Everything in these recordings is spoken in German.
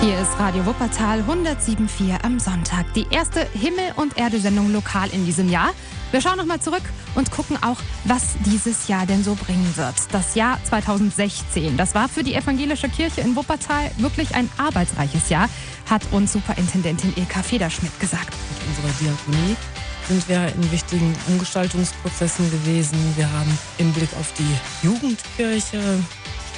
Radio Wuppertal 107.4 am Sonntag. Die erste Himmel- und Erde-Sendung lokal in diesem Jahr. Wir schauen nochmal zurück und gucken auch, was dieses Jahr denn so bringen wird. Das Jahr 2016, das war für die evangelische Kirche in Wuppertal wirklich ein arbeitsreiches Jahr, hat uns Superintendentin Ilka Federschmidt gesagt. Mit unserer Diakonie sind wir in wichtigen Umgestaltungsprozessen gewesen. Wir haben im Blick auf die Jugendkirche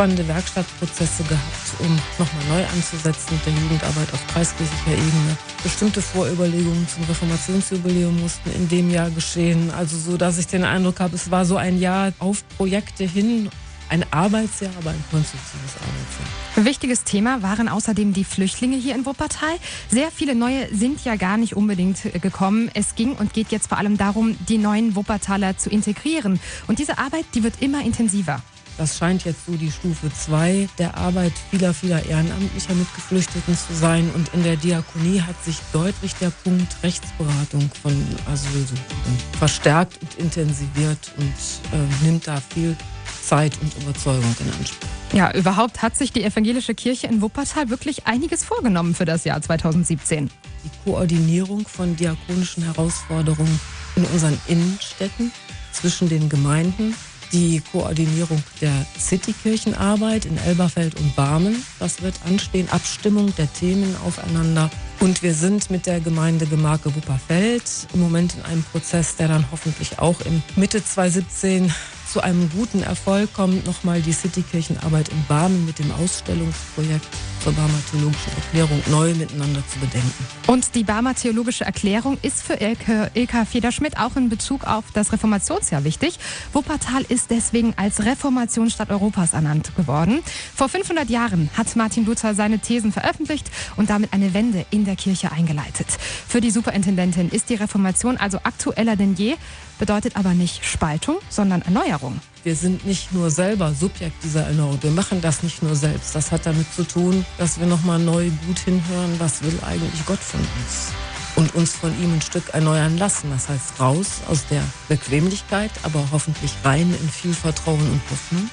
spannende Werkstattprozesse gehabt, um nochmal neu anzusetzen mit der Jugendarbeit auf kreiskirchlicher Ebene. Bestimmte Vorüberlegungen zum Reformationsjubiläum mussten in dem Jahr geschehen. Also so, dass ich den Eindruck habe, es war so ein Jahr auf Projekte hin, ein Arbeitsjahr, aber ein konstruktives Arbeitsjahr. Wichtiges Thema waren außerdem die Flüchtlinge hier in Wuppertal. Sehr viele neue sind ja gar nicht unbedingt gekommen. Es ging und geht jetzt vor allem darum, die neuen Wuppertaler zu integrieren. Und diese Arbeit, die wird immer intensiver. Das scheint jetzt so die Stufe 2 der Arbeit vieler, vieler Ehrenamtlicher mit Geflüchteten zu sein. Und in der Diakonie hat sich deutlich der Punkt Rechtsberatung von Asylsuchenden verstärkt und intensiviert und äh, nimmt da viel Zeit und Überzeugung in Anspruch. Ja, überhaupt hat sich die evangelische Kirche in Wuppertal wirklich einiges vorgenommen für das Jahr 2017. Die Koordinierung von diakonischen Herausforderungen in unseren Innenstädten zwischen den Gemeinden die Koordinierung der Citykirchenarbeit in Elberfeld und Barmen. Das wird anstehen. Abstimmung der Themen aufeinander. Und wir sind mit der Gemeinde Gemarke Wupperfeld im Moment in einem Prozess, der dann hoffentlich auch im Mitte 2017 zu einem guten Erfolg kommt, nochmal die Citykirchenarbeit in Barmen mit dem Ausstellungsprojekt zur Barmer Erklärung neu miteinander zu bedenken. Und die Barmer Erklärung ist für Ilke, Ilka Federschmidt auch in Bezug auf das Reformationsjahr wichtig. Wuppertal ist deswegen als Reformationsstadt Europas ernannt geworden. Vor 500 Jahren hat Martin Luther seine Thesen veröffentlicht und damit eine Wende in der Kirche eingeleitet. Für die Superintendentin ist die Reformation also aktueller denn je, bedeutet aber nicht Spaltung, sondern Erneuerung. Wir sind nicht nur selber Subjekt dieser Erinnerung. Wir machen das nicht nur selbst. Das hat damit zu tun, dass wir nochmal neu gut hinhören, was will eigentlich Gott von uns. Und uns von ihm ein Stück erneuern lassen. Das heißt raus aus der Bequemlichkeit, aber hoffentlich rein in viel Vertrauen und Hoffnung.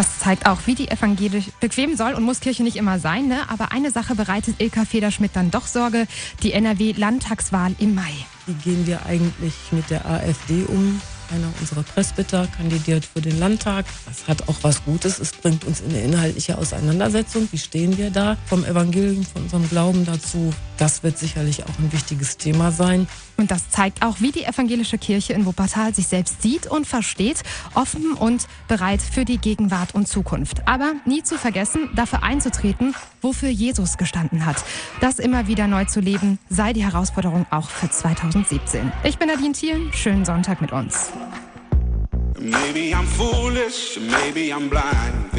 Das zeigt auch, wie die evangelisch bequem soll und muss Kirche nicht immer sein. Ne? Aber eine Sache bereitet Ilka Federschmidt dann doch Sorge, die NRW-Landtagswahl im Mai. Wie gehen wir eigentlich mit der AfD um? einer unserer Presbyter kandidiert für den Landtag. Das hat auch was Gutes. Es bringt uns in eine inhaltliche Auseinandersetzung. Wie stehen wir da vom Evangelium, von unserem Glauben dazu? Das wird sicherlich auch ein wichtiges Thema sein. Und das zeigt auch, wie die evangelische Kirche in Wuppertal sich selbst sieht und versteht, offen und bereit für die Gegenwart und Zukunft. Aber nie zu vergessen, dafür einzutreten, wofür Jesus gestanden hat. Das immer wieder neu zu leben, sei die Herausforderung auch für 2017. Ich bin Nadine Thielen, schönen Sonntag mit uns. Maybe I'm foolish, maybe I'm blind.